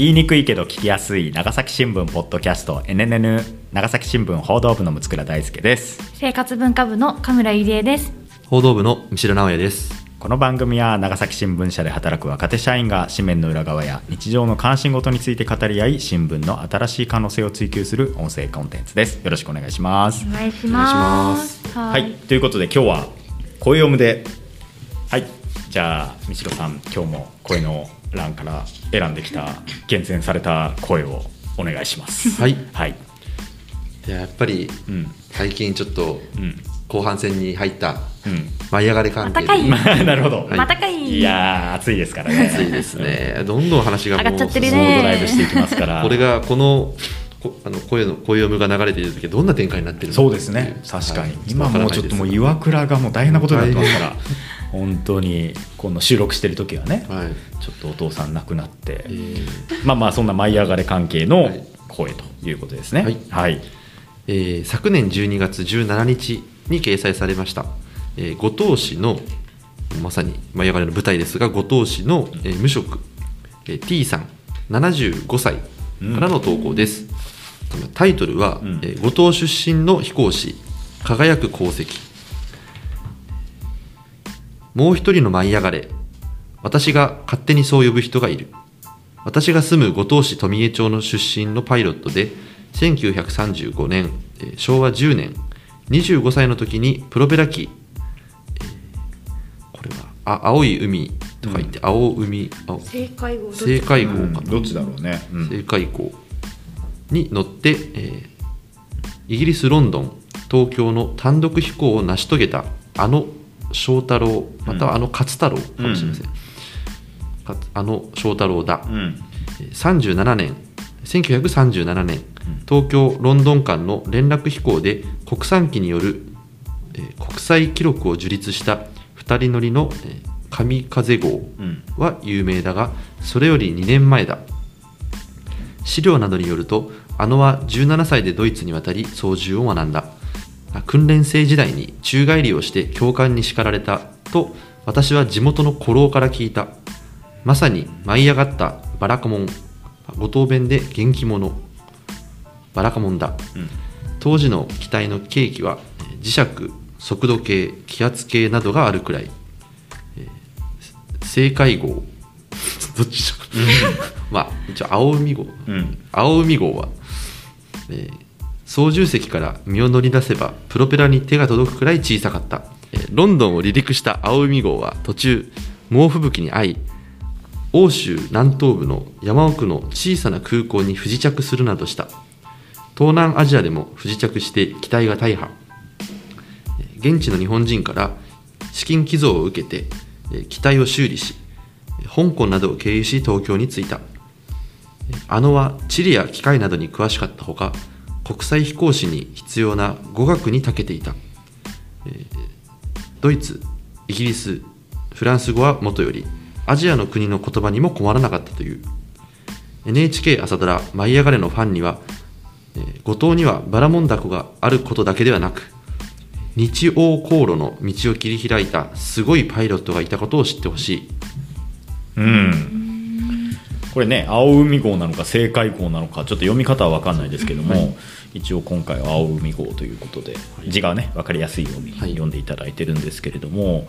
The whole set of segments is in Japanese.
言いにくいけど聞きやすい長崎新聞ポッドキャスト NNN 長崎新聞報道部の六倉大輔です。生活文化部の神村ゆりえです。報道部の三代直也です。この番組は長崎新聞社で働く若手社員が紙面の裏側や日常の関心事について語り合い新聞の新しい可能性を追求する音声コンテンツです。よろしくお願いします。お願いします。はい。ということで今日は声読むで。はい。じゃあ三代さん今日も声の欄から選んできた厳選された声をお願いします。はい。はい。いややっぱりうん。最近ちょっとうん。後半戦に入ったうん。舞い上がり関係で。まあ なるほど、またかい。いやー暑いですからね。暑いですね。どんどん話がもう上がっちゃってるね。ドライブしていきますから。これがこのこあの声の声読むが流れている時はどんな展開になってるのかそうですね。確かに、はい。今もうちょっともう岩倉がもう大変なことになってますから本当にこの収録してる時はね、はい。ちょっとお父さん亡くなって、えー。まあまあそんな舞い上がれ関係の声ということですね。はい。はい、えー昨年12月17日に掲載されました、えー五島市のまさに舞い上がりの舞台ですが五島市の、えー無職、えー T さん75歳からの投稿です、タイトルは、うん。えー五島出身の飛行士輝く功績もう一人の舞い上がれ。私が勝手にそう呼ぶ人がいる。私が住む五島市富江町の出身のパイロットで1935年、えー昭和10年25歳の時にプロペラ機、えーこれはあ青い海とか言って、青海青正解号。正解号かな、どっちだろうね、うん。正解号に乗って、えーイギリス・ロンドン東京の単独飛行を成し遂げたあの翔太郎またはあの勝太郎かもしれません、かあの翔太郎だ、うん。37年1937年東京ロンドン間の連絡飛行で国産機による、えー国際記録を樹立した2人乗りの、えー神風号うん。は有名だがそれより2年前だ。資料などによるとあのは17歳でドイツに渡り操縦を学んだ。あ訓練生時代に宙返りをして教官に叱られたと私は地元の古老から聞いた。まさに舞い上がったバラカモン五島弁で元気者。バラカモンだ。うん。当時の機体の計器はえー磁石速度計気圧計などがあるくらい、えー正解号。どっちでしょう まあ一応青海号。うん。青海号は、えー操縦席から身を乗り出せばプロペラに手が届くくらい小さかった、ロンドンを離陸した青海号は途中猛吹雪に遭い欧州南東部の山奥の小さな空港に不時着するなどした。東南アジアでも不時着して機体が大破。現地の日本人から資金寄贈を受けて機体を修理し香港などを経由し東京に着いた。あのは地理や機械などに詳しかったほか国際飛行士に必要な語学に長けていた、えードイツイギリスフランス語はもとよりアジアの国の言葉にも困らなかったという。NHK 朝ドラ「舞い上がれ」のファンには、えー五島にはバラモンダコがあることだけではなく日欧航路の道を切り開いたすごいパイロットがいたことを知ってほしい。うん。これね青海号なのか正解号なのかちょっと読み方は分かんないですけども、一応今回は青海号ということで字がね分かりやすいようにはい。読んでいただいてるんですけれども、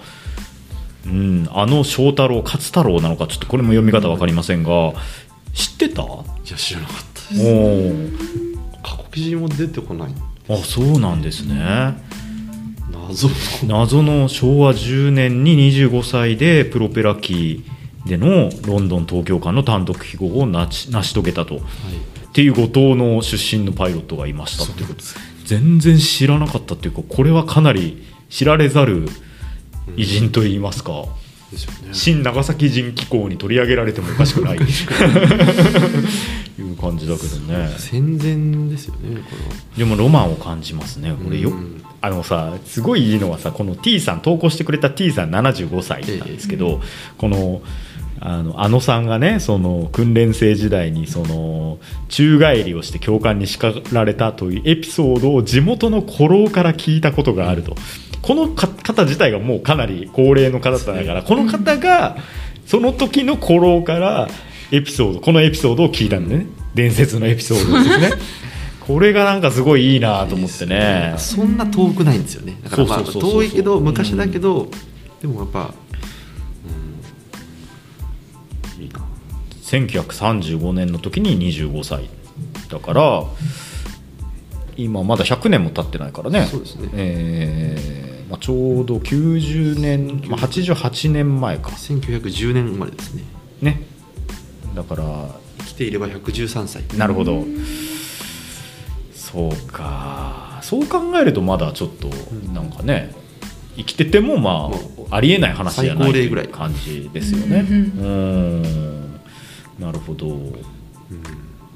うん、あの翔太郎勝太郎なのかちょっとこれも読み方分かりませんが知ってた？おいや知らなかったです。ー。過去記事も出てこない。あそうなんですね。謎の。謎の昭和10年に25歳でプロペラ機でのロンドン東京間の単独飛行を成し遂げたと。っていう五島の出身のパイロットがいましたっていうこと。全然知らなかったっていうかこれはかなり知られざる偉人といいますか、ですよね。新長崎人機構に取り上げられてもおかしくない。いう感じだけどね。戦前ですよねこれはでもロマンを感じますね。これよ、うん。あのさすごいいいのはさこの T さん投稿してくれた T さん75歳なんですけど、このあのあのさんがねその訓練生時代にその宙返りをして教官に叱られたというエピソードを地元の古老から聞いたことがあると、このか方自体がもうかなり高齢の方だからこの方がその時の古老からエピソードこのエピソードを聞いたんでね、伝説のエピソードですね。これがなんかすごいいいなと思ってね。そんな遠くないんですよね。だから遠いけど昔だけど、でもやっぱ、1935年の時に25歳だから今まだ100年も経ってないからね。そうですね。えーまあ、ちょうど90年、まあ、88年前か。1910年生まれですね。ね。だから生きていれば113歳。なるほど。そうか。そう考えるとまだちょっとなんかね生きててもまあありえない話じゃないと最高齢ぐらい。感じですよね。うん。うんなるほど。うん。い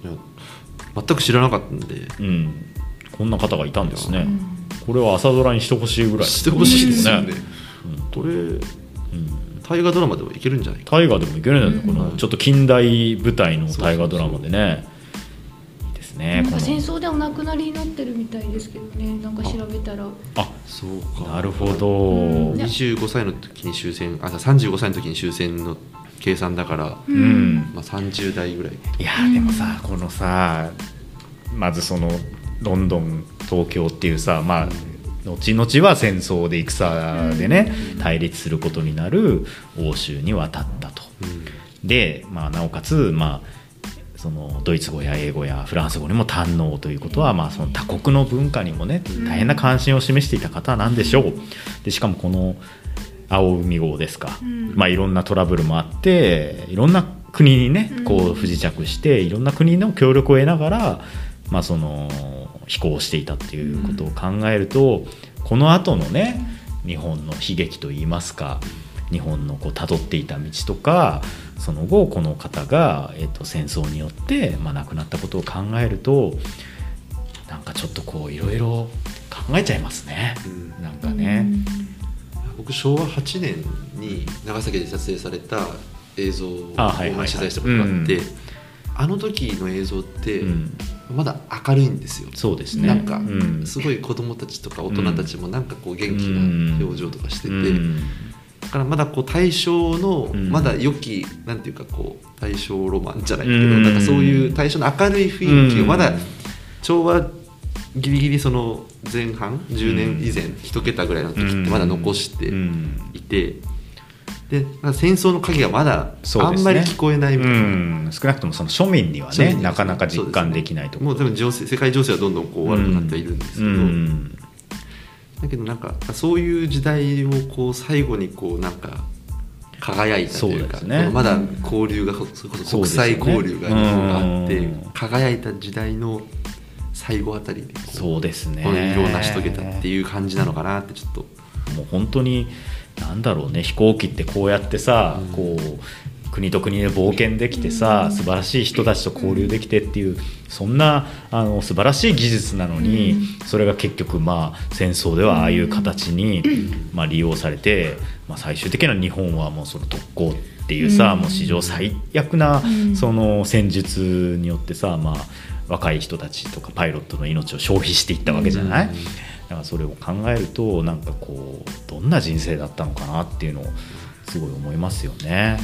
や全く知らなかったんで。うん。こんな方がいたんですね。これは朝ドラにしてほしいぐらいしてほしいですよね。うん。これうん。大河ドラマでもいけるんじゃないか大河でもいけるんじゃないこうん。のちょっと近代舞台の大河ドラマでね。ねなんか戦争でお亡くなりになってるみたいですけどね。なんか調べたら。あそうか。なるほど、うん。25歳の時に終戦あ35歳の時に終戦の計算だから、ううん。まあ、30代ぐらい。いやーでもさこのさまずそのロンドン東京っていうさまあ後々は戦争で戦でね対立することになる欧州に渡ったと。で、まあ、なおかつ、まあ、そのドイツ語や英語やフランス語にも堪能ということは、まあ、その他国の文化にもね大変な関心を示していた方なんでしょう。でしかもこの青海号ですか、ん。まあ、いろんなトラブルもあっていろんな国にねこうん。う不時着していろんな国の協力を得ながら、まあ、その飛行していたっていうことを考えるとこの後のね日本の悲劇といいますか日本のこう辿っていた道とかその後この方が、えっと戦争によって、まあ、亡くなったことを考えるとなんかちょっとこういろいろ考えちゃいますね。うん。なんかね、僕昭和8年に長崎で撮影された映像を取材したことがあって、うん。あの時の映像ってうん。まだ明るいんですよ、そうですね。なんかうん。すごい子供たちとか大人たちもなんかこう元気な表情とかしてて、うん。だからまだこう大正のうん。まだ良きなんていうかこう大正ロマンじゃないけど、うん。なんかそういう大正の明るい雰囲気うんをまだ昭和ギリギリその前半10年以前一桁ぐらいの時ってまだ残してうん。いてで戦争の影がまだあんまり聞こえないみたいな。うん。少なくともその庶民にはね庶民にはなかなか実感できないところ。もう多分世界情勢はどんどんこう悪くなってはいるんですけど、うん。だけどなんかそういう時代をこう最後にこうなんか輝いたというかまだ交流がそれこそ国際交流があって、うん。輝いた時代の最後あたりでそうですね。この色を成し遂げたっていう感じなのかなってちょっと。もう本当になんだろうね。飛行機ってこうやってさ、こう国と国で冒険できてさ、素晴らしい人たちと交流できてっていうそんなあの素晴らしい技術なのに、それが結局まあ戦争ではああいう形に、まあ、利用されて、まあ、最終的には日本はもうその特攻っていうさ、うん。もう史上最悪なうん。その戦術によってさ、まあ、若い人たちとかパイロットの命を消費していったわけじゃない、うん。だからそれを考えるとなんかこうどんな人生だったのかなっていうのをすごい思いますよね。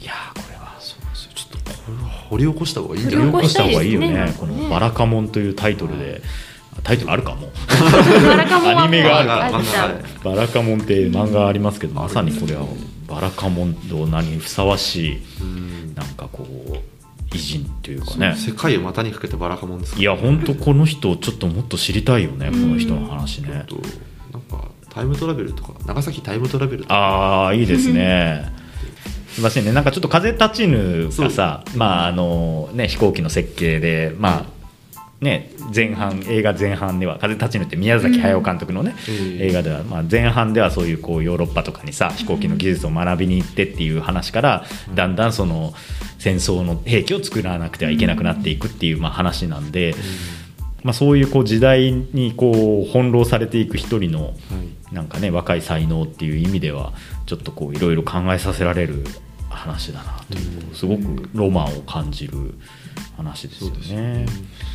いやーこれはそうですよ。ちょっとこれは掘り起こした方がいいんじゃ掘りない起こした方がいいよね。ね。この「ねバラカモン」というタイトルで。タイトルあるかも。バラカモンはアニメがあるも。うっちゃう漫画バラカモンって漫画ありますけどまさにこれはバラカモンと何にふさわしいうん。なんかこう偉人というかね。世界を股にかけてバラカモンですか。いや本当この人ちょっともっと知りたいよねこの人の話ね。なんかタイムトラベルとか長崎タイムトラベルとか。ああいいですね。すみませんねなんかちょっと風立ちぬがさまああのね飛行機の設計でまあね前半映画前半では「風立ちぬ」って宮崎駿監督のね、うん。映画では、まあ、前半ではそういうこうヨーロッパとかにさ飛行機の技術を学びに行ってっていう話から、だんだんその戦争の兵器を作らなくてはいけなくなっていくっていうまあ話なんで、まあ、そういうこう時代にこう翻弄されていく一人のはい。なんかね若い才能っていう意味ではちょっとこういろいろ考えさせられる話だなというすごくロマンを感じる話ですよね。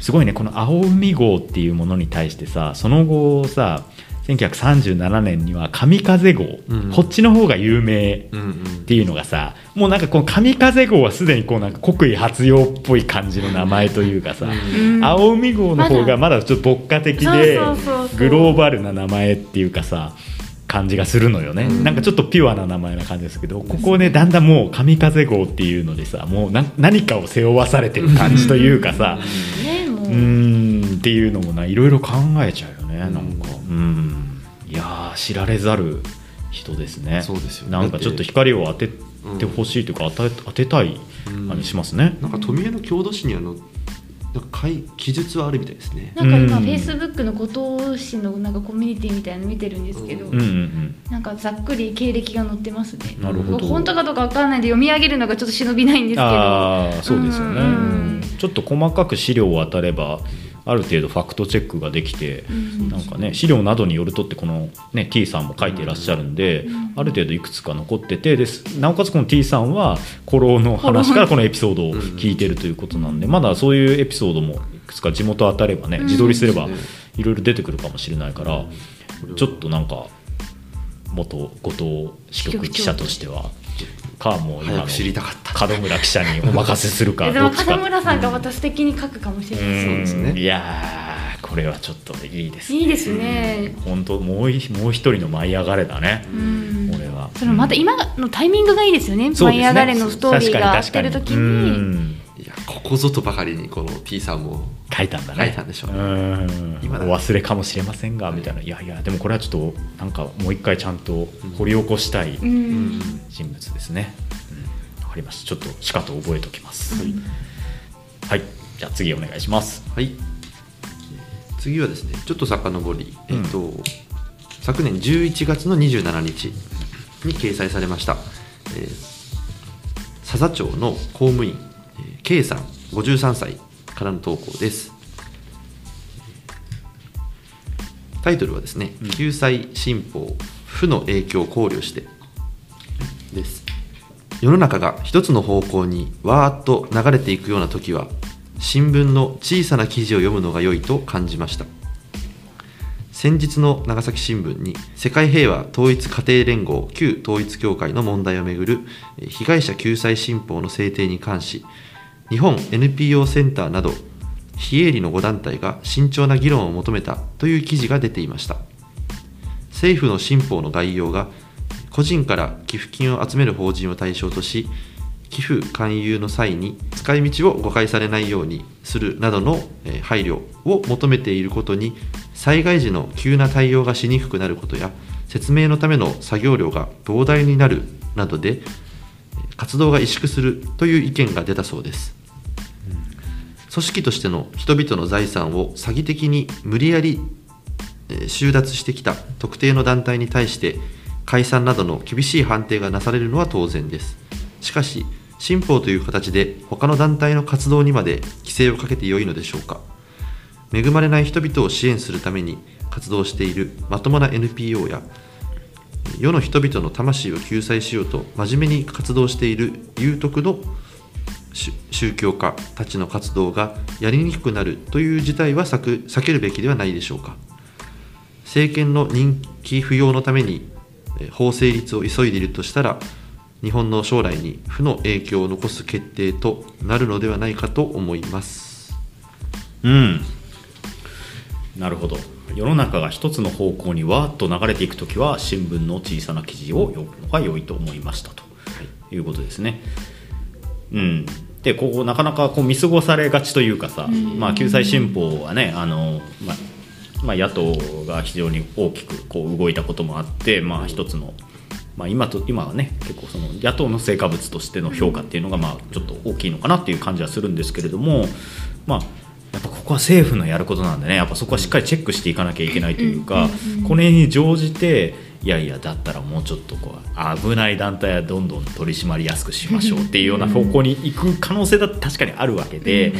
すごいねこの青海号っていうものに対してさその後さ1937年には神風号、うん。こっちの方が有名っていうのがさもうなんかこの神風号はすでにこうなんか国威発揚っぽい感じの名前というかさ、うん。青海号の方がまだ。ちょっと牧歌的でグローバルな名前っていうかさ感じがするのよね、うん。なんかちょっとピュアな名前な感じですけどここねだんだんもう神風号っていうのでさもうな何かを背負わされてる感じというかさねもう、んっていうのもないろいろ考えちゃうよねなんか。うん。うんいやー知られざる人ですね。そうですよなんかちょっと光を当ててほしいというか当て当てたい感じしますね、なんか富江の郷土史にあの記述はあるみたいですね。なんか今うんフェイスブックの後藤氏のなんかコミュニティみたいなの見てるんですけど、うんうんうん。なんかざっくり経歴が載ってますね。なるほど。本当かどうかわかんないんで読み上げるのがちょっと忍びないんですけど。ああそうですよね、うんうん。ちょっと細かく資料を当たればある程度ファクトチェックができて、うん。なんかね資料などによるとってこの、ね、T さんも書いていらっしゃるんで、うん。ある程度いくつか残っててですなおかつこの T さんは古老の話からこのエピソードを聞いてるということなんで、まだそういうエピソードもいくつか地元当たればねうん。自撮りすればいろいろ出てくるかもしれないから、ちょっとなんか元後藤支局記者としてはかもう今知りたかった。門村記者にお任せするかえでもどっちか。門村さんがまた素敵に書くかもしれないうん。そうですね。いやーこれはちょっといいですいいですね。本当もういもう一人の舞い上がれだね、うん。俺は。そのまた今のタイミングがいいですよね「そうですね。舞い上がれ」のストーリーが合ってる時にここぞとばかりにこの T さんも書いたんだね。書いたんでしょうね。うん。今だ。お忘れかもしれませんがみたいな。い。やいやでもこれはちょっとなんかもう一回ちゃんと掘り起こしたいうん人物ですね、うん、わかりました。ちょっとしかと覚えておきます、はい。はい。じゃあ次お願いします。はい。次はですね、ちょっと遡り、うん。えっと、昨年11月の27日に掲載されました、えー、佐々町の公務員、えー K さん、53歳からの投稿です。タイトルはですね、うん救済新法、負の影響を考慮してです。世の中が一つの方向にわーっと流れていくような時は新聞の小さな記事を読むのが良いと感じました先日の長崎新聞に世界平和統一家庭連合旧統一教会の問題をめぐる被害者救済新法の制定に関し日本 NPO センターなど非営利の5団体が慎重な議論を求めたという記事が出ていました。政府の新法の概要が個人から寄付金を集める法人を対象とし寄付勧誘の際に使い道を誤解されないようにするなどの配慮を求めていることに災害時の急な対応がしにくくなることや説明のための作業量が膨大になるなどで活動が萎縮するという意見が出たそうです。組織としての人々の財産を詐欺的に無理やりえ収奪してきた特定の団体に対して解散などの厳しい判定がなされるのは当然です。しかし新法という形で他の団体の活動にまで規制をかけてよいのでしょうか。恵まれない人々を支援するために活動しているまともな NPO や世の人々の魂を救済しようと真面目に活動している有徳の宗教家たちの活動がやりにくくなるという事態は避けるべきではないでしょうか。政権の人気浮揚のために法成立を急いでいるとしたら日本の将来に負の影響を残す決定となるのではないかと思います。うん。なるほど。世の中が一つの方向にわーっと流れていくときは新聞の小さな記事を読むのが良いと思いましたと。いうことですね。うん、でこうなかなかこう見過ごされがちというかさ、まあ、救済新法はねあの、まあまあ、野党が非常に大きくこう動いたこともあって、まあ、一つの、まあ、今と今はね結構その野党の成果物としての評価っていうのがまあちょっと大きいのかなっていう感じはするんですけれども、まあ、やっぱここは政府のやることなんでねやっぱそこはしっかりチェックしていかなきゃいけないというか、これに乗じていやいやだったらもうちょっとこう危ない団体はどんどん取り締まりやすくしましょうっていうような方向に行く可能性だって確かにあるわけで。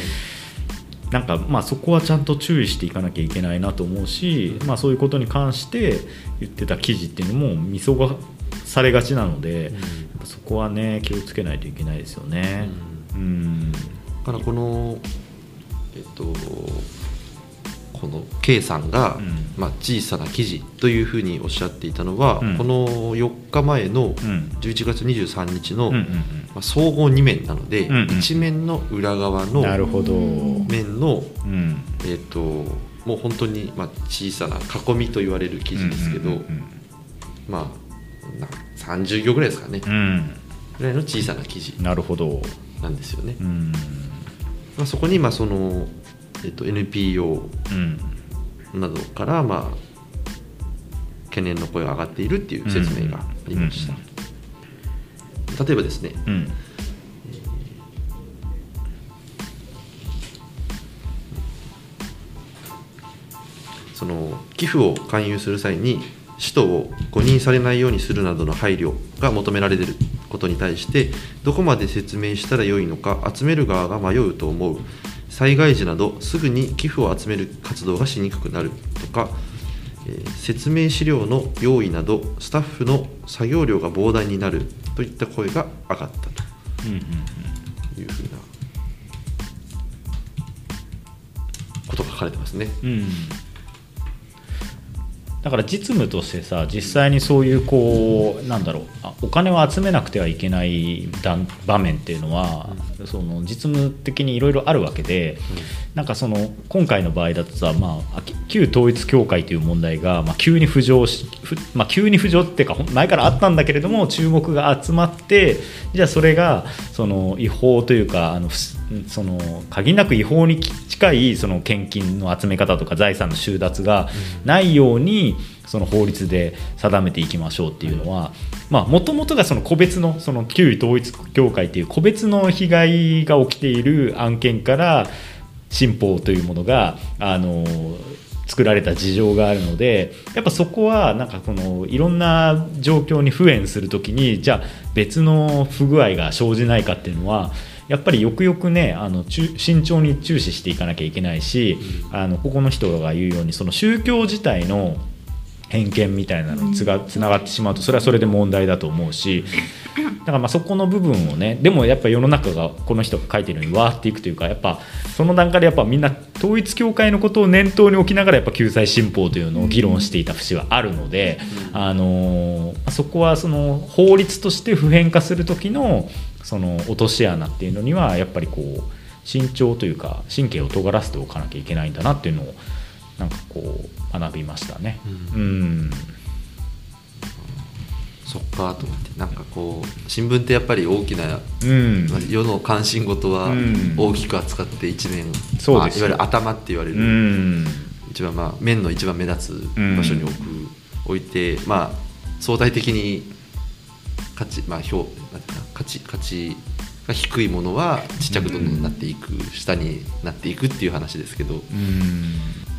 なんかまあそこはちゃんと注意していかなきゃいけないなと思うし、まあ、そういうことに関して言ってた記事っていうのも見過ごされがちなので、やっぱそこはね気をつけないといけないですよね。うん、だからこのえっとこの K さんが、うん。まあ、小さな記事というふうにおっしゃっていたのは、うん。この4日前のうん。11月23日の、うんうんまあ、総合2面なので、うんうん1面の裏側うんのなるほど、面の、うん、えー、ともう本当に、まあ、小さな囲みと言われる記事ですけど、うんうんまあな30行ぐらいですかね、うん。ぐらいの小さな記事うんなるほど、なんですよね。うんまあ、そこにまあその、えー、と NPO うん、などから、まあ、懸念の声が上がっているっていう説明がありました。例えばですね、うん。その寄付を勧誘する際に使途を誤認されないようにするなどの配慮が求められることに対してどこまで説明したらよいのか集める側が迷うと思う。災害時などすぐに寄付を集める活動がしにくくなる。とか、えー説明資料の用意などスタッフの作業量が膨大になる。といった声が上がった。というふうなことが書かれてますね。うんだから実務としてさ実際にそういうこうなんだろうあお金を集めなくてはいけない段場面っていうのは、その実務的にいろいろあるわけで、なんかその今回の場合だとさ、まあ、き旧統一教会という問題が、まあ、急に浮上し、ふまあ、急に浮上っていうか前からあったんだけれども注目が集まってじゃあそれがその違法というかあのふすその限りなく違法に近いその献金の集め方とか財産の収奪がないようにその法律で定めていきましょうっていうのはもともとがその個別のその旧統一教会っていう個別の被害が起きている案件から新法というものがあの作られた事情があるのでやっぱそこはなんかこのいろんな状況に不縁するときにじゃあ別の不具合が生じないかっていうのはやっぱりよくよくねあの慎重に注視していかなきゃいけないし、あのここの人が言うようにその宗教自体の偏見みたいなのにつがつながってしまうとそれはそれで問題だと思うし だからまあそこの部分をねでもやっぱ世の中がこの人が書いてるようにわーっていくというかやっぱその段階でやっぱみんな統一教会のことを念頭に置きながらやっぱ救済新法というのを議論していた節はあるので、あのーそこはその法律として普遍化する時のその落とし穴っていうのにはやっぱりこう慎重というか神経を尖らせておかなきゃいけないんだなっていうのをなんかこう学びましたね。うん。そっかと思ってなんかこう新聞ってやっぱり大きなうん。まあ世の関心事はうん。大きく扱って一面、そうです。よまあいわゆる頭って言われうる、ん。一番まあ面の一番目立つ場所に置く、置いてまあ相対的に価値まあ評なんていうかな価値価値が低いものはちっちゃくどんどんなっていく、下になっていくっていう話ですけど、うん。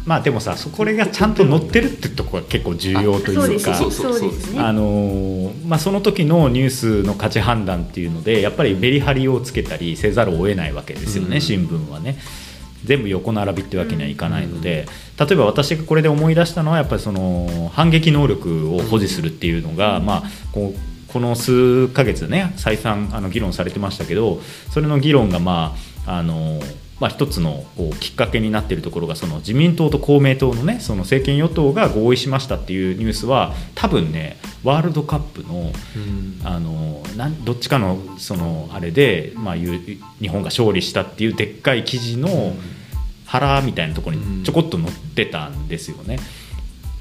まあでもさそこれがちゃんと載ってるってとこが結構重要というか。そうそうそうですね。あのーまあ、その時のニュースの価値判断っていうのでやっぱりメリハリをつけたりせざるを得ないわけですよね、うん。新聞はね。全部横並びってわけにはいかないので、例えば私がこれで思い出したのはやっぱりその反撃能力を保持するっていうのが、まあ、こうこの数ヶ月ね再三あの議論されてましたけどそれの議論がまああのまあ、一つのきっかけになっているところがその自民党と公明党のねその政権与党が合意しましたっていうニュースは多分ねワールドカップのあのなんどっちかのそのあれで、まあ、日本が勝利したっていうでっかい記事の腹みたいなところにちょこっと載ってたんですよね。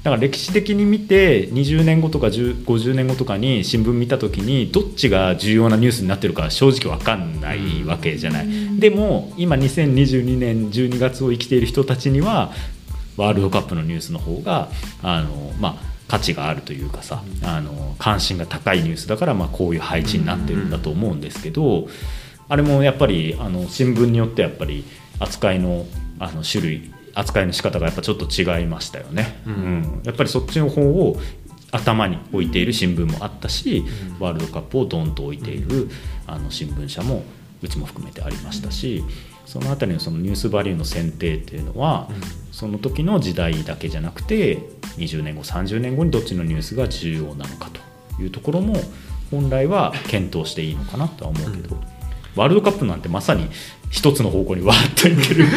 だから歴史的に見て20年後とか10 50年後とかに新聞見た時にどっちが重要なニュースになってるか正直分かんないわけじゃない。でも今2022年12月を生きている人たちにはワールドカップのニュースの方があの、まあ、価値があるというかさあの関心が高いニュースだから、まあ、こういう配置になってるんだと思うんですけどあれもやっぱりあの新聞によってやっぱり扱いのあの種類扱いの仕方がやっぱちょっと違いましたよね。うん。うん。やっぱりそっちの方を頭に置いている新聞もあったし、ワールドカップをドンと置いているあの新聞社もうちも含めてありましたしそのあたりのそのニュースバリューの選定っていうのは、その時の時代だけじゃなくて20年後30年後にどっちのニュースが重要なのかというところも本来は検討していいのかなとは思うけど。ワールドカップなんてまさに一つの方向にわーっといってる。も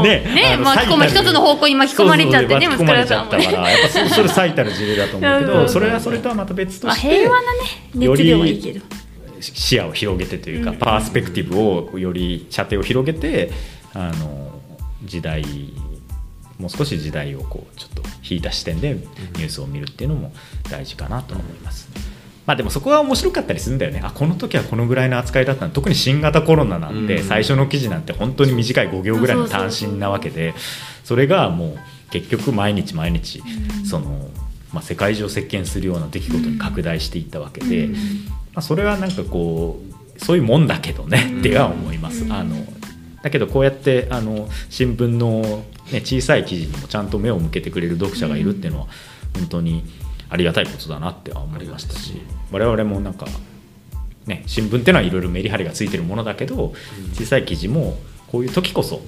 う ねあの巻き込む一つの方向に巻き込まれちゃってね巻き込まれちゃったからやっぱそそれ最たる事例だと思うけど それはそれとはまた別とまあ、して平和なね熱量はいいけど視野を広げてというか、うん。パースペクティブをより射程を広げてあの時代もう少し時代をこうちょっと引いた視点でニュースを見るっていうのも大事かなとは思います。まあでもそこは面白かったりするんだよね。あこの時はこのぐらいの扱いだったの。特に新型コロナなんてうん。最初の記事なんて本当に短い5行ぐらいの単身なわけでそれがもう結局毎日毎日その、まあ、世界中を席巻するような出来事に拡大していったわけで、うん。まあ、それはなんかこうそういうもんだけどね、うん。っては思います。うん。あのだけどこうやってあの新聞の、ね、小さい記事にもちゃんと目を向けてくれる読者がいるっていうのは本当にありがたいことだなっては思いましたし我々もなんか、ね、新聞っていうのはいろいろメリハリがついてるものだけど小さい記事もこういう時こそ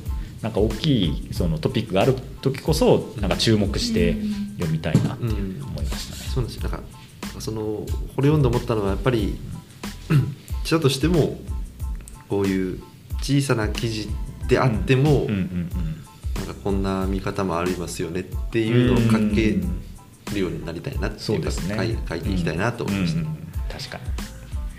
なんか大きいそのトピックがある時こそなんか注目して読みたいなって思いましたね。そうなんですよなんかそのこれ読んで思ったのはやっぱり 記者としてもこういう小さな記事であっても、うんうんうんなんかこんな見方もありますよねっていうのを書けるようになりたいなっていううそですね。書い書いていきたいなと思いました、うんうん確かに。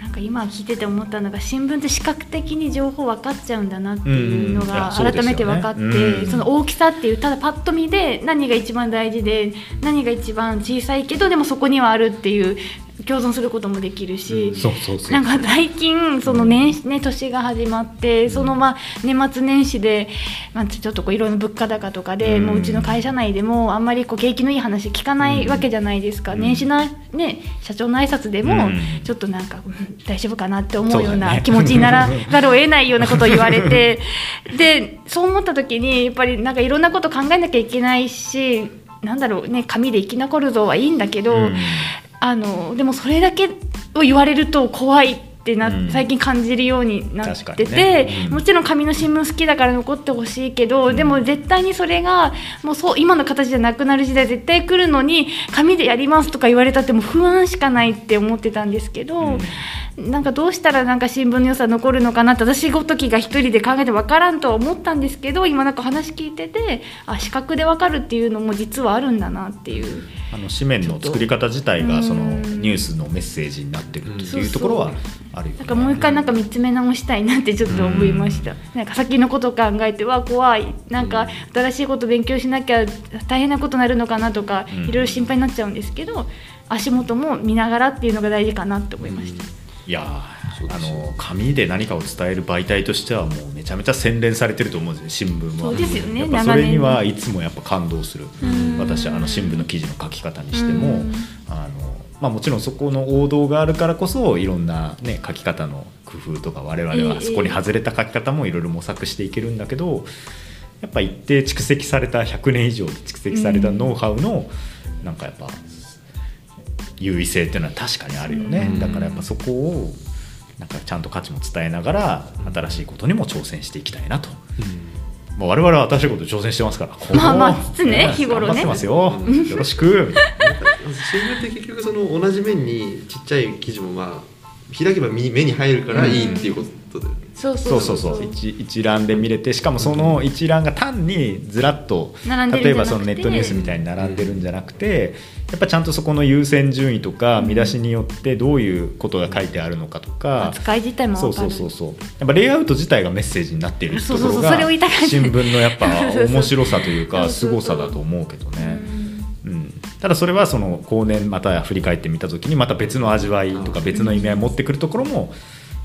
なんか今聞いてて思ったのが新聞って視覚的に情報分かっちゃうんだなっていうのが改めて分かって、うん。その大きさっていうただパッと見で何が一番大事で何が一番小さいけどでもそこにはあるっていう共存することもできるし、そうそうそうなんか最近その年始ね年が始まってそのまあ年末年始で、まあ、ちょっとこういろいろ物価高とかで、うん。もううちの会社内でもあんまりこう景気のいい話聞かないわけじゃないですか、うん。年始なね社長の挨拶でもうん。ちょっとなんか、うん大丈夫かなって思うような気持ちにならざるを得ないようなことを言われて でそう思った時にやっぱりなんかいろんなこと考えなきゃいけないしなんだろうね紙で生き残るぞはいいんだけど、うんあのでもそれだけを言われると怖いってな、うん。最近感じるようになってて、ね。うん。もちろん紙の新聞好きだから残ってほしいけど、でも絶対にそれがもうそう今の形じゃなくなる時代絶対来るのに紙でやりますとか言われたってもう不安しかないって思ってたんですけど、なんかどうしたらなんか新聞の良さ残るのかなって私ごときが一人で考えて分からんとは思ったんですけど今なんか話聞いててあ視覚で分かるっていうのも実はあるんだなっていう。あの紙面の作り方自体がそのうんニュースのメッセージになってるとうんいうところはあるよね。なんかもう一回なんか見つめ直したいなってちょっと思いました、なんか先のこと考えてわ怖い。なんか新しいこと勉強しなきゃ大変なことになるのかなとかうん。いろいろ心配になっちゃうんですけど足元も見ながらっていうのが大事かなって思いました、いやーあの紙で何かを伝える媒体としてはもうめちゃめちゃ洗練されてると思うんですよ新聞は。そうですよねやっぱそれにはいつもやっぱ感動するうん。私はあの新聞の記事の書き方にしてもうん。あの、まあ、もちろんそこの王道があるからこそいろんな、ね、書き方の工夫とか我々はそこに外れた書き方もいろいろ模索していけるんだけどやっぱ一定蓄積された100年以上蓄積されたノウハウのなんかやっぱ優位性っていうのは確かにあるよね、うんだからやっぱそこをなんかちゃんと価値も伝えながら新しいことにも挑戦していきたいなと。まあ、我々は新しいことに挑戦してますから。まあまあこうつつね日頃ね頑張ってますよ。うんよろしく。新聞って結局その同じ面にちっちゃい記事もまあ開けば目目に入るからいいっていうことだよね、そうなそう。うそううそう。一一覧で見れてしかもその一覧が単にずらっと例えばそのネットニュースみたいに並んでるんじゃなくてやっぱちゃんとそこの優先順位とか見出しによってどういうことが書いてあるのかとか。扱い自体もそうそうそうそう。やっぱレイアウト自体がメッセージになっているところそうそうそうそれを言いたかった。が新聞のやっぱ 面白さというか凄さだと思うけどね。ただそれはその後年また振り返ってみた時にまた別の味わいとか別の意味合いを持ってくるところも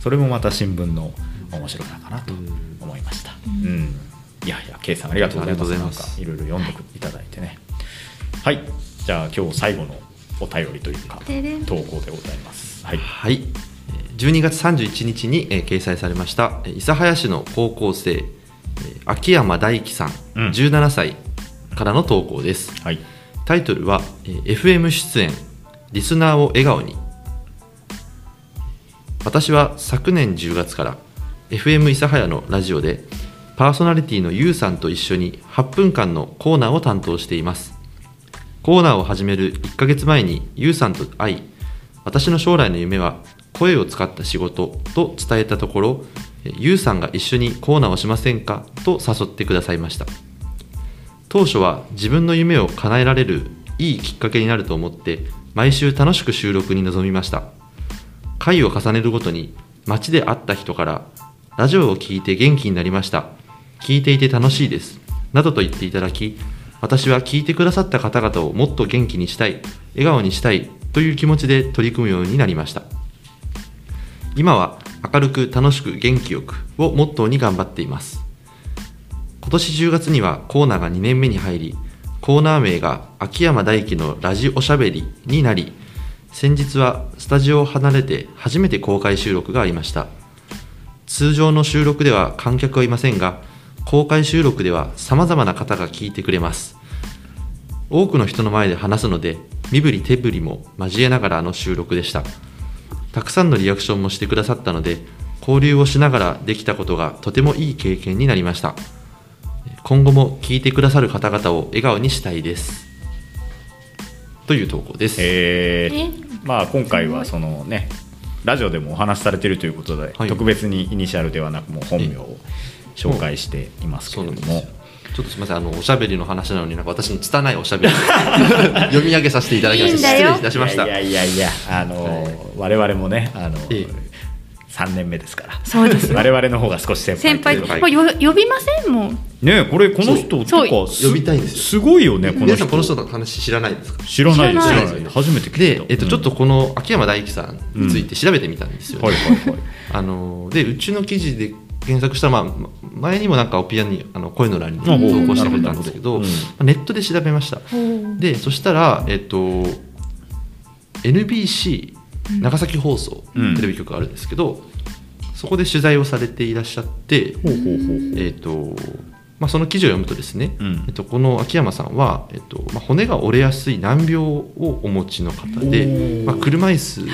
それもまた新聞の面白さかなと思いました。うんうん、いやいや K さんありがとうございます。ありがとうございますなんかいろいろ読んでいただいてね。はい、じゃあ今日最後のお便りというか投稿でございます。はい。はいえー12月31日に、えー掲載されましたえー諫早市の高校生、えー秋山大樹さん、うん17歳からの投稿ですはい。タイトルは、えー FM 出演リスナーを笑顔に私は昨年10月から FM 諫早のラジオでパーソナリティのゆうさんと一緒に8分間のコーナーを担当しています。コーナーを始める1ヶ月前にゆうさんと会い私の将来の夢は声を使った仕事と伝えたところえゆうさんが一緒にコーナーをしませんか？と誘ってくださいました。当初は自分の夢を叶えられるいいきっかけになると思って毎週楽しく収録に臨みました。回を重ねるごとに街で会った人からラジオを聞いて元気になりました。聞いていて楽しいです。などと言っていただき私は聞いてくださった方々をもっと元気にしたい笑顔にしたいという気持ちで取り組むようになりました。今は明るく楽しく元気よくをモットーに頑張っています。今年10月にはコーナーが2年目に入りコーナー名が秋山大輝のラジオしゃべりになり先日はスタジオを離れて初めて公開収録がありました。通常の収録では観客はいませんが公開収録では様々な方が聞いてくれます。多くの人の前で話すので身振り手振りも交えながらの収録でした。たくさんのリアクションもしてくださったので交流をしながらできたことがとてもいい経験になりました。今後も聞いてくださる方々を笑顔にしたいです。という投稿です、えー。え？まあ、今回はそのねラジオでもお話しされているということで、はい。特別にイニシャルではなくもう本名を紹介していますけれども。ちょっとすみませんあのおしゃべりの話なのになんか私の拙いおしゃべり。読み上げさせていただきました。失礼いたしました。いやいやいやあの、我々もねあの、ええ3年目ですから。そうですよ。我々の方が少し先輩先輩。はい。これよ呼びませんもん。ねこれこの人そう。とかす呼びたいんですよ。すごいよねこの人。皆さんこの人の話知らないですか？知らないです知らない。初めて聞いた、でえっと、ちょっとうんこの秋山大輝さんについて調べてみたんですよ、はいはいはい。あのでうちの記事で検索したら、まあ、前にもなんかオピアにあの声の欄に投う。ん稿してくれたんですけど、なるほど。まあネットで調べました。でそしたら、えっと、NBC 長崎放送、うん。テレビ局あるんですけどそこで取材をされていらっしゃって、えっとまあ、その記事を読むとですね、うん。えっと、この秋山さんは、えっとまあ、骨が折れやすい難病をお持ちの方で、まあ、車椅子で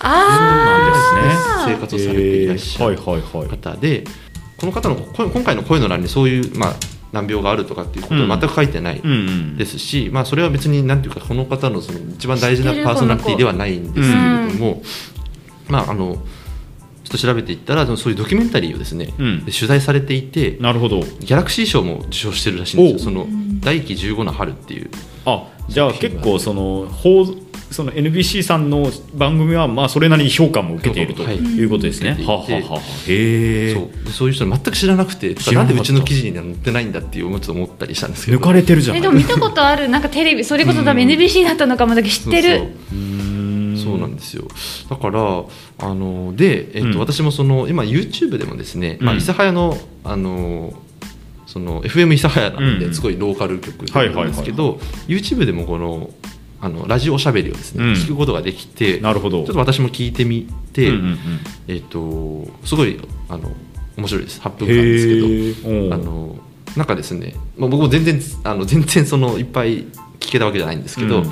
あ生活をされていらっしゃるえー。はいはいはい。方でこの方の声今回の声の欄にそういう、まあ、難病があるとかっていうことは全く書いてないですし、まあ、それは別になんていうかこの方のその一番大事なパーソナリティではないんですけれども、まああのちょっと調べていったらそのそういうドキュメンタリーをですね、取材されていてなるほど。ギャラクシー賞も受賞してるらしいんですよ。おその大輝15の春っていうあじゃあ結構その放その NBC さんの番組はまあそれなりに評価も受けているとはいいうことですね。受けていてはあはあはあ。へえ。そう。でそういう人全く知らなくてなんでうちの記事には載ってないんだっていうちょっと思ったりしたんですけど。抜かれてるじゃないえでも見たことある。なんかテレビそれこそ多分 NBC だったのかもだけ知ってる。そうなんですよ。だからあので、えっとうん。私もその今 YouTube でもですね、まあ、うん諫早のあのその FM 諫早なんうん。ですごいローカル局はい。なんですけど、YouTube でもこのあのラジオおしゃべりをですね、うん。聞くことができてなるほど。ちょっと私も聞いてみて、うんうんうん。えっとすごいあの面白いです。8分間ですけど。あのなんかですね、まあ、僕も全然あの全然そのいっぱい聞けたわけじゃないんですけど、うん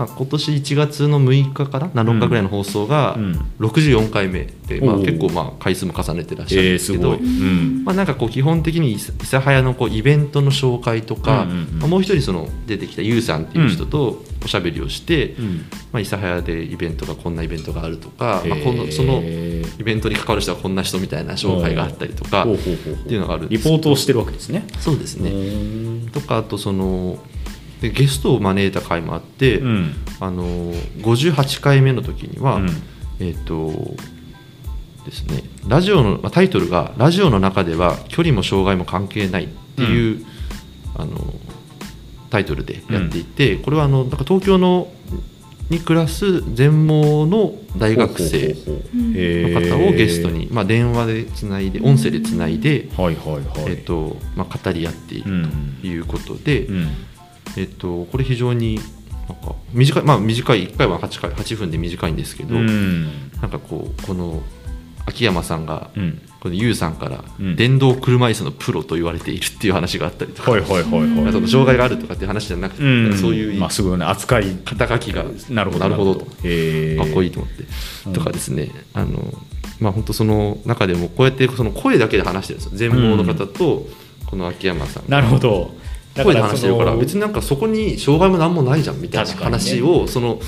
まあ、今年1月の6日から7日ぐらいの放送がうん。64回目で、まあ、おー。結構まあ回数も重ねてらっしゃるんえーですけど、すごい。うん。まあ、なんかこう基本的に諫早のこうイベントの紹介とか、うんうんうん。まあ、もう一人その出てきたゆうさんっていう人とおしゃべりをして、うん。まあ、諫早でイベントがこんなイベントがあるとか、まあ、へーこのそのイベントに関わる人はこんな人みたいな紹介があったりとかっていうのがあるリポートをしてるわけですね。そうですね。ね。とかあとそのでゲストを招いた回もあって、うん。あの58回目の時には、うん。えっ、とですねラジオのまあタイトルが「ラジオの中では距離も障害も関係ない」っていう、あのタイトルでやっていて、これはあのなんか東京のに暮らす全盲の大学生のー。方をゲストに、まあ、電話でつないで音声でつないで、はいはいはい。えっとまあ、語り合っているうん。ということで、うんえっと、これ非常になんか短い、まあ、短い1回は 8, 回8分で短いんですけど、うん。なんかこうこの秋山さんが、うん。このユウさんからうん。電動車椅子のプロと言われているっていう話があったりとか、はいはいはいはい。障害があるとかっていう話じゃなくて、うん。そういうまあすごいね扱い肩書きがなるほどなるほどと。かっこいいと思って、うんとかですね。あのまあ本当その中でもこうやってその声だけで話してるんですよ。全盲の方とこの秋山さんが。なるほど。だ声で話してるから別にになんかそこに障害も何もないじゃんみたいな話をその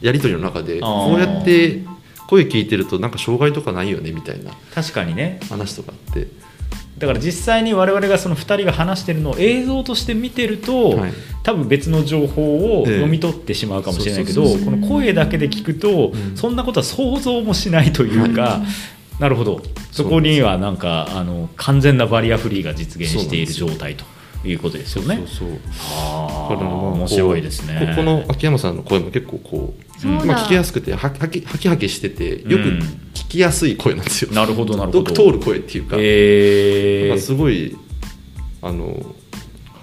やり取りの中でこうやって声聞いてるとなんか障害とかないよねみたいな確かにね。話とかあって。だから実際に我々がその2人が話してるのを映像として見てると、はい。多分別の情報をええ。読み取ってしまうかもしれないけど、この声だけで聞くと、うん。そんなことは想像もしないというか、なるほど。そこにはなんかあの完全なバリアフリーが実現している状態ということですよね。そうそうあーだからまあ面白いですね。ここの秋山さんの声も結構こうそうだ。まあ、聞きやすくてははきはきはきしててよくうん。聞きやすい声なんですよ、なるほどなるほど。よく通る声っていうか、えー。まあ、すごいあの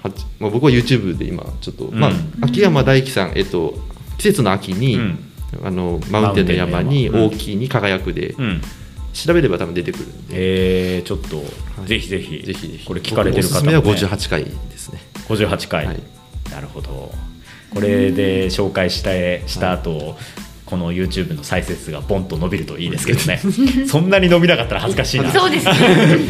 はちまあ、僕は YouTube で今ちょっと、まあうん秋山大樹さん、えっと、季節の秋に、うん。あのマウンテンの山に大きいに輝くで、うん調べれば多分出てくるんで、えーちょっと、い。ぜひぜひぜひぜひ。これ聞かれてる方僕おすすめはも、ね、58回ですね。58回、はい。なるほど。これで紹介したした後、この YouTube の再生数がボンと伸びるといいですけどね。そんなに伸びなかったら恥ずかしいな。そうですね。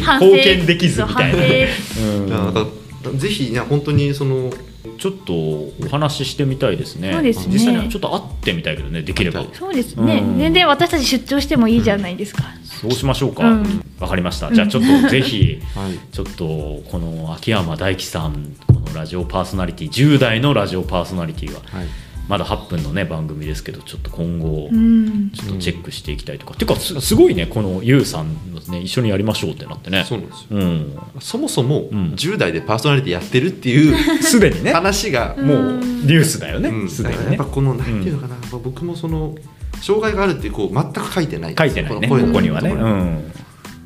貢献できずみたいな。ぜひね本当にそのちょっとお話ししてみたいですね。そうですね。実際にちょっと会ってみたいけどねできれば。そうですね、うん。全然私たち出張してもいいじゃないですか、そうしましょうか。わ、うん。かりました。じゃあちょっとぜひ はい。ちょっとこの秋山大樹さんこのラジオパーソナリティ10代のラジオパーソナリティははい。まだ8分のね番組ですけどちょっと今後うん。ちょっとチェックしていきたいとか、ていうかすすごいねこのゆうさんのね一緒にやりましょうってなってね。そうなんですよ。うん。そもそもうん。10代でパーソナリティやってるっていうすでにね。話がもうニュースだようん。ねすで、にね。らやっぱこのなんていうのかな、まあ僕もその障害があるっていうこう全く書いてない。書いてないね。ここにはね、うん、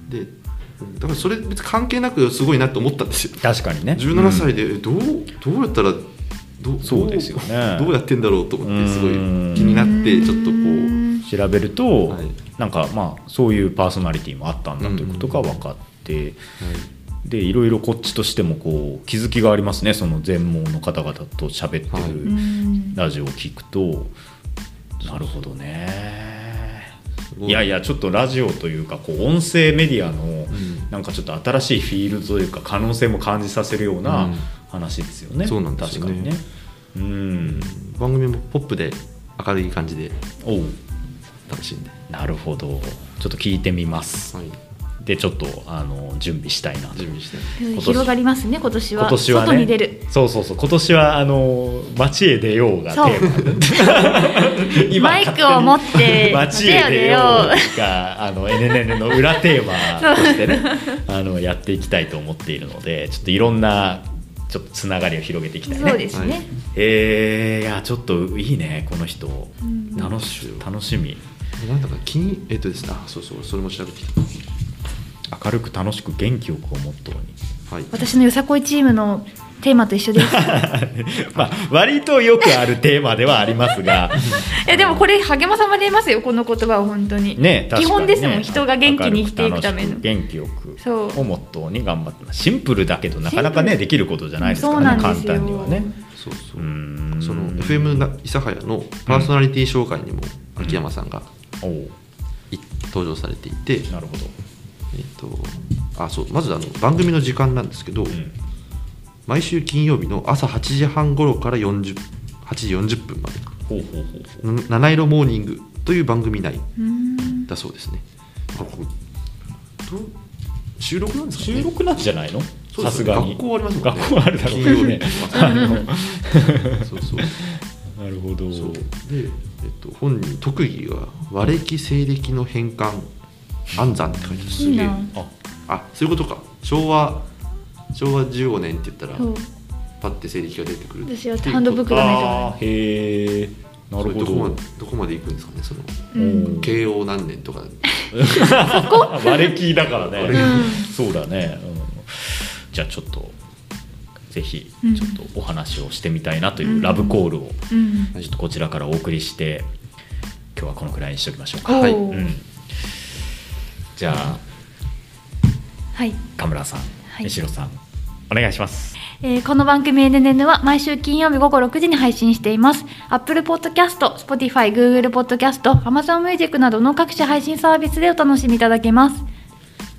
でだからそれ別に関係なくすごいなと思ったんですよ。確かにね。17歳でえどうどうやったらどうそうですよね。どうやってんだろうと思ってすごいうん。気になってちょっとこう。うん調べると、はい。なんかまあそういうパーソナリティもあったんだということが分かって、はい。でいろいろこっちとしてもこう気づきがありますね。その全盲の方々と喋ってはい。るうんラジオを聞くと、なるほどね。い。やいやちょっとラジオというかこう音声メディアのん。なんかちょっと新しいフィールドというか可能性も感じさせるよううなん。話ですよね、そうなんですよね。確かにね。うん。番組もポップで明るい感じでおう。楽しんで、なるほど。ちょっと聞いてみます。はい、でちょっとあの準備したいなと。準備して。今年。広がりますね今年は。今年はね。外に出る。そうそうそう。今年はあの街へ出ようがテーマ。マイクを持って街へ出ようがあの NNN の裏テーマとしてねあのやっていきたいと思っているのでちょっといろんなちょっとつながりを広げていきたいね。そうですね、はい。えー、いやちょっといいねこの人。ん。楽し楽しみ。なんだか気にえっとですね。あそうそうそれも調べてき明るく楽しく元気よくをモットーに。たはい。私のよさこいチームのテーマと一緒です。まあ割とよくあるテーマではありますが。いやでもこれ励まされますよこの言葉は本当に。ね確かにね。基本ですもん。人が元気に生きていくための。元気よくそう。をモットーに頑張ってます。シンプルだけどなかなかねできることじゃないですからね簡そうなんですよ。単にはね。そうそう。その FM な諫早のパーソナリティ紹介にも秋山さんがおう。い登場されていて、なるほど、えっとあそうまずあの番組の時間なんですけど、うん。毎週金曜日の朝8時半頃から40 8時40分まで。ほうほうほうほ「な七色モーニング」という番組内うん。だそうですね。収録なんですかね？収録なんじゃないの？そうですさすがに。学校ありますもんね。学校あるだろう金曜日。ね そうそう。るほど。で、えっと、本人特技は和暦西暦の変換暗算って書いてある。すげえ。ああそういうことか。昭和昭和15年って言ったらパッて西暦が出てくる私はハンドブックがないとあーへえなるほど。どこまでどこまで行くんですかねそのうん。慶応何年とか。割れキだからね、うん。そうだね、うん。じゃあちょっとぜひうん。ちょっとお話をしてみたいなというラブコールをちょっとこちらからお送りして今日はこのくらいにしておきましょうか、はいうん、じゃあはい。神村さん、はい。さんお願いします。えーこの番組 NNN は毎週金曜日午後6時に配信しています。Apple Podcast、Spotify、Google Podcast、Amazon Music などの各種配信サービスでお楽しみいただけます。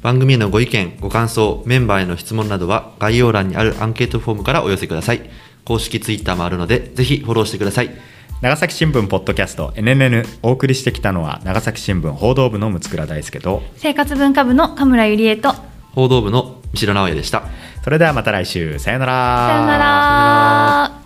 番組へのご意見ご感想メンバーへの質問などは概要欄にあるアンケートフォームからお寄せください。公式ツイッターもあるのでぜひフォローしてください長崎新聞ポッドキャスト NNN お送りしてきたのは長崎新聞報道部の六倉大輔と生活文化部の神村ゆりえと報道部の三代直哉でした。それではまた来週さよなら。さよなら